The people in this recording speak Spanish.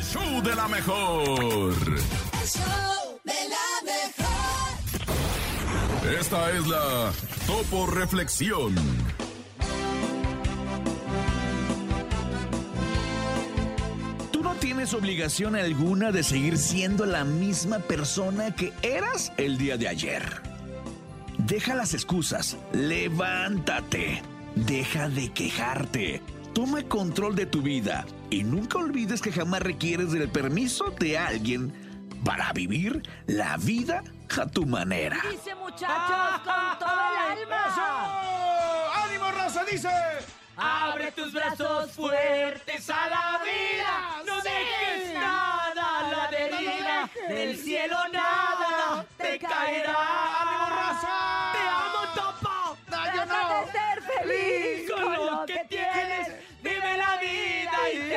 el show de la mejor. El show de la mejor. Esta es la Topo Reflexión. Tú no tienes obligación alguna de seguir siendo la misma persona que eras el día de ayer. Deja las excusas, levántate, deja de quejarte, toma control de tu vida y nunca olvides que jamás requieres del permiso de alguien para vivir la vida a tu manera. Dice muchachos con todo el alma. ¡Ánimo, raza! Dice. Abre tus brazos fuertes a la vida. No dejes nada a la deriva. Del cielo nada te caerá. ¡Ánimo, raza!